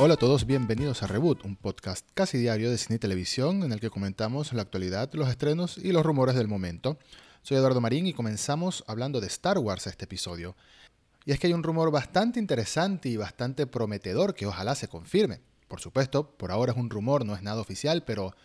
Hola a todos, bienvenidos a Reboot, un podcast casi diario de cine y televisión en el que comentamos la actualidad, los estrenos y los rumores del momento. Soy Eduardo Marín y comenzamos hablando de Star Wars este episodio. Y es que hay un rumor bastante interesante y bastante prometedor que ojalá se confirme. Por supuesto, por ahora es un rumor, no es nada oficial, pero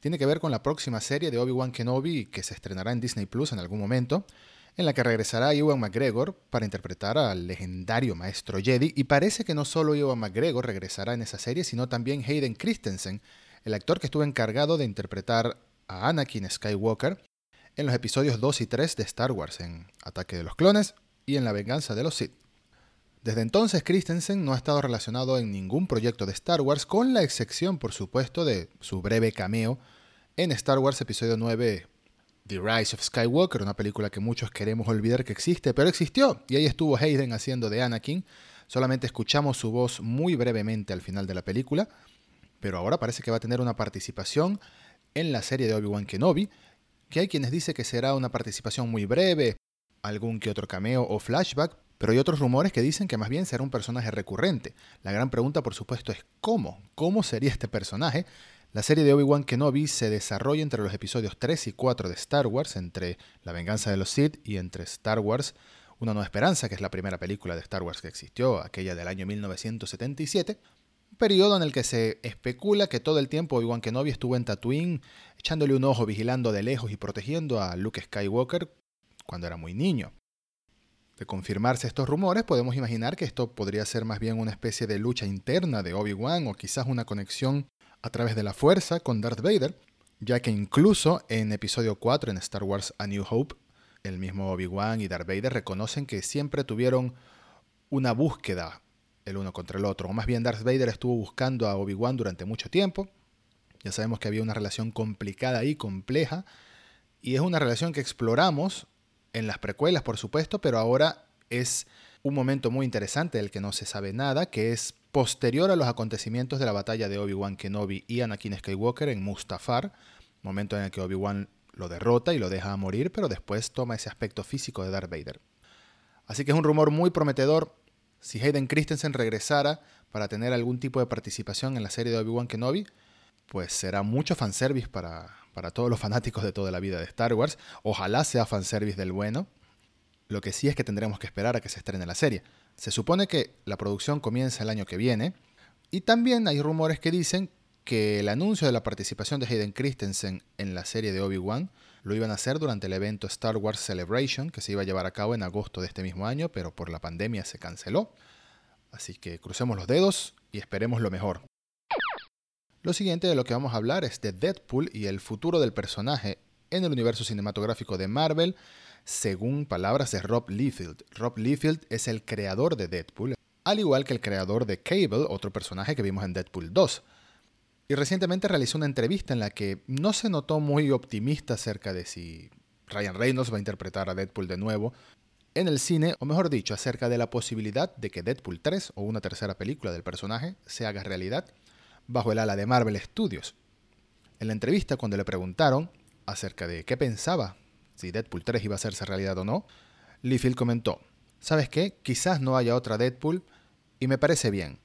tiene que ver con la próxima serie de Obi-Wan Kenobi que se estrenará en Disney Plus en algún momento en la que regresará Ewan McGregor para interpretar al legendario maestro Jedi, y parece que no solo Ewan McGregor regresará en esa serie, sino también Hayden Christensen, el actor que estuvo encargado de interpretar a Anakin Skywalker en los episodios 2 y 3 de Star Wars, en Ataque de los Clones y en La Venganza de los Sith. Desde entonces Christensen no ha estado relacionado en ningún proyecto de Star Wars, con la excepción, por supuesto, de su breve cameo en Star Wars Episodio 9 The Rise of Skywalker, una película que muchos queremos olvidar que existe, pero existió, y ahí estuvo Hayden haciendo de Anakin. Solamente escuchamos su voz muy brevemente al final de la película, pero ahora parece que va a tener una participación en la serie de Obi-Wan Kenobi, que hay quienes dicen que será una participación muy breve, algún que otro cameo o flashback, pero hay otros rumores que dicen que más bien será un personaje recurrente. La gran pregunta, por supuesto, es ¿cómo? ¿Cómo sería este personaje? La serie de Obi-Wan Kenobi se desarrolla entre los episodios 3 y 4 de Star Wars, entre La venganza de los Sith y entre Star Wars Una nueva esperanza, que es la primera película de Star Wars que existió, aquella del año 1977, un periodo en el que se especula que todo el tiempo Obi-Wan Kenobi estuvo en Tatooine echándole un ojo, vigilando de lejos y protegiendo a Luke Skywalker cuando era muy niño. De confirmarse estos rumores, podemos imaginar que esto podría ser más bien una especie de lucha interna de Obi-Wan o quizás una conexión a través de la fuerza con Darth Vader, ya que incluso en episodio 4 en Star Wars A New Hope, el mismo Obi-Wan y Darth Vader reconocen que siempre tuvieron una búsqueda el uno contra el otro, o más bien Darth Vader estuvo buscando a Obi-Wan durante mucho tiempo. Ya sabemos que había una relación complicada y compleja, y es una relación que exploramos en las precuelas, por supuesto, pero ahora es un momento muy interesante del que no se sabe nada, que es posterior a los acontecimientos de la batalla de Obi-Wan Kenobi y Anakin Skywalker en Mustafar, momento en el que Obi-Wan lo derrota y lo deja morir, pero después toma ese aspecto físico de Darth Vader. Así que es un rumor muy prometedor. Si Hayden Christensen regresara para tener algún tipo de participación en la serie de Obi-Wan Kenobi, pues será mucho fanservice para, para todos los fanáticos de toda la vida de Star Wars. Ojalá sea fanservice del bueno. Lo que sí es que tendremos que esperar a que se estrene la serie. Se supone que la producción comienza el año que viene y también hay rumores que dicen que el anuncio de la participación de Hayden Christensen en la serie de Obi-Wan lo iban a hacer durante el evento Star Wars Celebration que se iba a llevar a cabo en agosto de este mismo año, pero por la pandemia se canceló. Así que crucemos los dedos y esperemos lo mejor. Lo siguiente de lo que vamos a hablar es de Deadpool y el futuro del personaje en el universo cinematográfico de Marvel según palabras de Rob Liefeld. Rob Liefeld es el creador de Deadpool, al igual que el creador de Cable, otro personaje que vimos en Deadpool 2. Y recientemente realizó una entrevista en la que no se notó muy optimista acerca de si Ryan Reynolds va a interpretar a Deadpool de nuevo en el cine, o mejor dicho, acerca de la posibilidad de que Deadpool 3 o una tercera película del personaje se haga realidad bajo el ala de Marvel Studios. En la entrevista, cuando le preguntaron acerca de qué pensaba si Deadpool 3 iba a hacerse realidad o no, Liefeld comentó, ¿sabes qué? Quizás no haya otra Deadpool y me parece bien,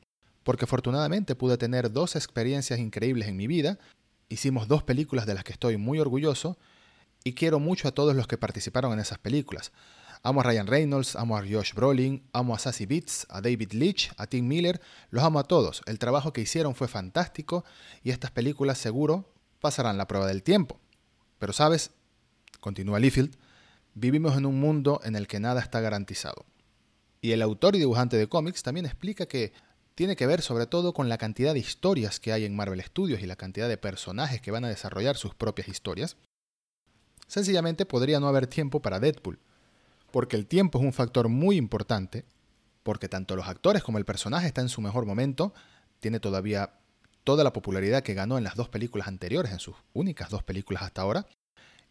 porque afortunadamente pude tener dos experiencias increíbles en mi vida, hicimos dos películas de las que estoy muy orgulloso y quiero mucho a todos los que participaron en esas películas. Amo a Ryan Reynolds, amo a Josh Brolin, amo a Sassy Beats, a David Leitch, a Tim Miller, los amo a todos. El trabajo que hicieron fue fantástico y estas películas seguro pasarán la prueba del tiempo. Pero sabes, continúa Liefeld, vivimos en un mundo en el que nada está garantizado. Y el autor y dibujante de cómics también explica que tiene que ver sobre todo con la cantidad de historias que hay en Marvel Studios y la cantidad de personajes que van a desarrollar sus propias historias. Sencillamente podría no haber tiempo para Deadpool, porque el tiempo es un factor muy importante, porque tanto los actores como el personaje está en su mejor momento, tiene todavía toda la popularidad que ganó en las dos películas anteriores, en sus únicas dos películas hasta ahora,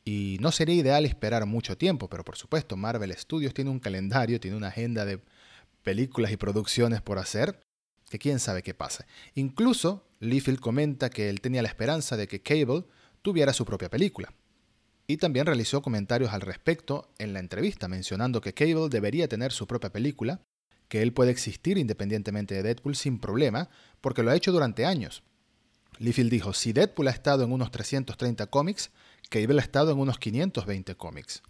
y no sería ideal esperar mucho tiempo, pero por supuesto Marvel Studios tiene un calendario, tiene una agenda de películas y producciones por hacer, que quién sabe qué pasa. Incluso Liefeld comenta que él tenía la esperanza de que Cable tuviera su propia película. Y también realizó comentarios al respecto en la entrevista, mencionando que Cable debería tener su propia película, que él puede existir independientemente de Deadpool sin problema, porque lo ha hecho durante años. Liefeld dijo, si Deadpool ha estado en unos 330 cómics, Cable ha estado en unos 520 cómics.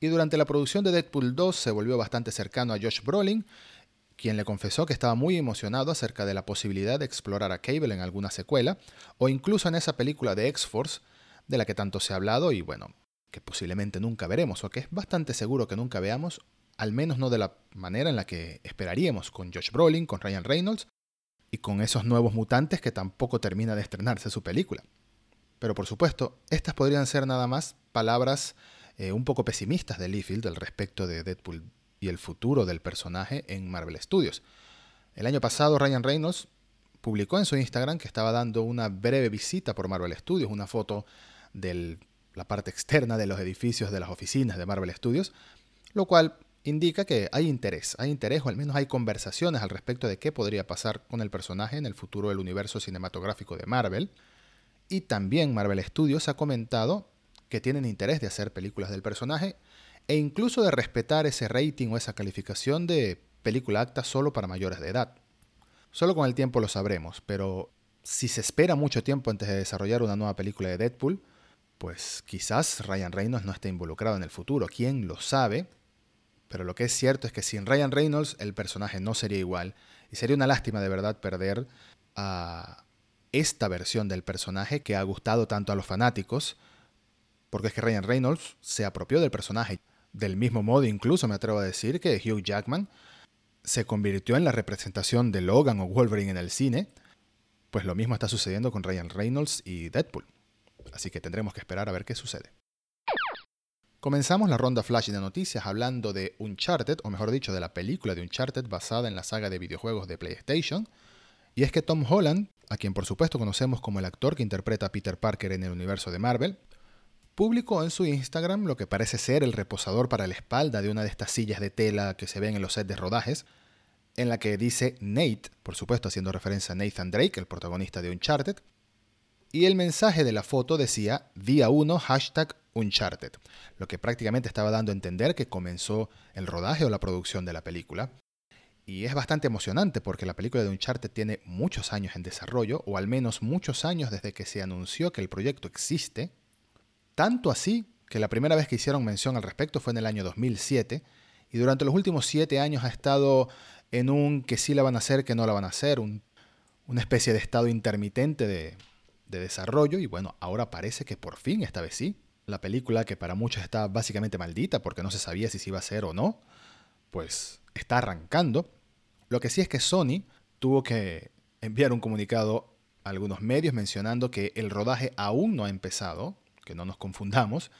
Y durante la producción de Deadpool 2 se volvió bastante cercano a Josh Brolin, quien le confesó que estaba muy emocionado acerca de la posibilidad de explorar a Cable en alguna secuela, o incluso en esa película de X-Force, de la que tanto se ha hablado y bueno, que posiblemente nunca veremos, o que es bastante seguro que nunca veamos, al menos no de la manera en la que esperaríamos con Josh Brolin, con Ryan Reynolds y con esos nuevos mutantes que tampoco termina de estrenarse su película. Pero por supuesto, estas podrían ser nada más palabras eh, un poco pesimistas de Liefeld al respecto de Deadpool y el futuro del personaje en Marvel Studios. El año pasado Ryan Reynolds publicó en su Instagram que estaba dando una breve visita por Marvel Studios, una foto de la parte externa de los edificios de las oficinas de Marvel Studios, lo cual indica que hay interés, hay interés o al menos hay conversaciones al respecto de qué podría pasar con el personaje en el futuro del universo cinematográfico de Marvel. Y también Marvel Studios ha comentado que tienen interés de hacer películas del personaje e incluso de respetar ese rating o esa calificación de película acta solo para mayores de edad. Solo con el tiempo lo sabremos, pero si se espera mucho tiempo antes de desarrollar una nueva película de Deadpool, pues quizás Ryan Reynolds no esté involucrado en el futuro, quién lo sabe, pero lo que es cierto es que sin Ryan Reynolds el personaje no sería igual. Y sería una lástima de verdad perder a esta versión del personaje que ha gustado tanto a los fanáticos, porque es que Ryan Reynolds se apropió del personaje del mismo modo incluso me atrevo a decir que Hugh Jackman se convirtió en la representación de Logan o Wolverine en el cine, pues lo mismo está sucediendo con Ryan Reynolds y Deadpool. Así que tendremos que esperar a ver qué sucede. Comenzamos la ronda flash de noticias hablando de Uncharted, o mejor dicho, de la película de Uncharted basada en la saga de videojuegos de PlayStation. Y es que Tom Holland, a quien por supuesto conocemos como el actor que interpreta a Peter Parker en el universo de Marvel, publicó en su Instagram lo que parece ser el reposador para la espalda de una de estas sillas de tela que se ven en los sets de rodajes, en la que dice Nate, por supuesto haciendo referencia a Nathan Drake, el protagonista de Uncharted, y el mensaje de la foto decía día 1 hashtag Uncharted, lo que prácticamente estaba dando a entender que comenzó el rodaje o la producción de la película. Y es bastante emocionante porque la película de Uncharted tiene muchos años en desarrollo, o al menos muchos años desde que se anunció que el proyecto existe. Tanto así que la primera vez que hicieron mención al respecto fue en el año 2007, y durante los últimos siete años ha estado en un que sí la van a hacer, que no la van a hacer, una especie de estado intermitente de, de desarrollo y bueno, ahora parece que por fin, esta vez sí, la película que para muchos está básicamente maldita porque no se sabía si se iba a hacer o no, pues está arrancando. Lo que sí es que Sony tuvo que enviar un comunicado a algunos medios mencionando que el rodaje aún no ha empezado, que no nos confundamos,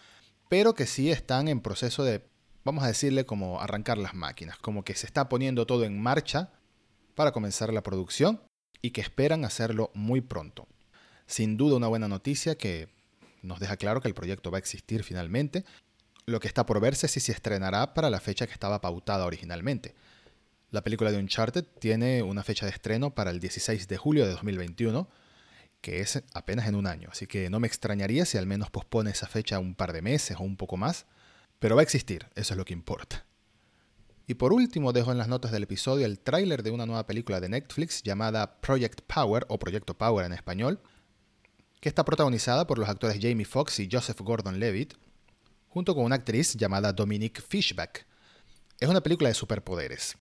pero que sí están en proceso de, vamos a decirle, como arrancar las máquinas, como que se está poniendo todo en marcha para comenzar la producción y que esperan hacerlo muy pronto. Sin duda una buena noticia que nos deja claro que el proyecto va a existir finalmente. Lo que está por verse es si se estrenará para la fecha que estaba pautada originalmente. La película de Uncharted tiene una fecha de estreno para el 16 de julio de 2021, que es apenas en un año, así que no me extrañaría si al menos pospone esa fecha un par de meses o un poco más, pero va a existir, eso es lo que importa. Y por último dejo en las notas del episodio el tráiler de una nueva película de Netflix llamada Project Power o Proyecto Power en español, que está protagonizada por los actores Jamie Foxx y Joseph Gordon-Levitt, junto con una actriz llamada Dominique Fishback. Es una película de superpoderes.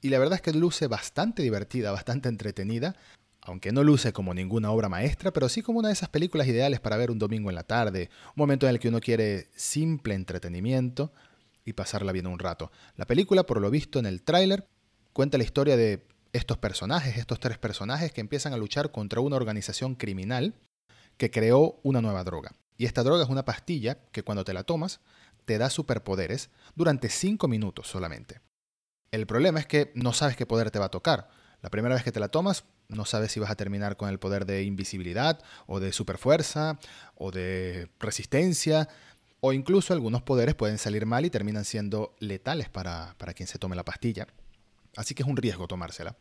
Y la verdad es que luce bastante divertida, bastante entretenida, aunque no luce como ninguna obra maestra, pero sí como una de esas películas ideales para ver un domingo en la tarde, un momento en el que uno quiere simple entretenimiento y pasarla bien un rato. La película, por lo visto en el tráiler, cuenta la historia de estos personajes, estos tres personajes que empiezan a luchar contra una organización criminal que creó una nueva droga. Y esta droga es una pastilla que cuando te la tomas te da superpoderes durante 5 minutos solamente. El problema es que no sabes qué poder te va a tocar. La primera vez que te la tomas, no sabes si vas a terminar con el poder de invisibilidad, o de superfuerza, o de resistencia, o incluso algunos poderes pueden salir mal y terminan siendo letales para, para quien se tome la pastilla. Así que es un riesgo tomársela.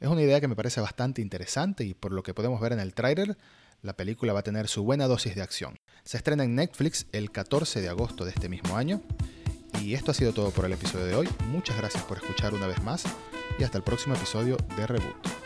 Es una idea que me parece bastante interesante y por lo que podemos ver en el tráiler, la película va a tener su buena dosis de acción. Se estrena en Netflix el 14 de agosto de este mismo año Y esto ha sido todo por el episodio de hoy. Muchas gracias por escuchar una vez más y hasta el próximo episodio de Reboot.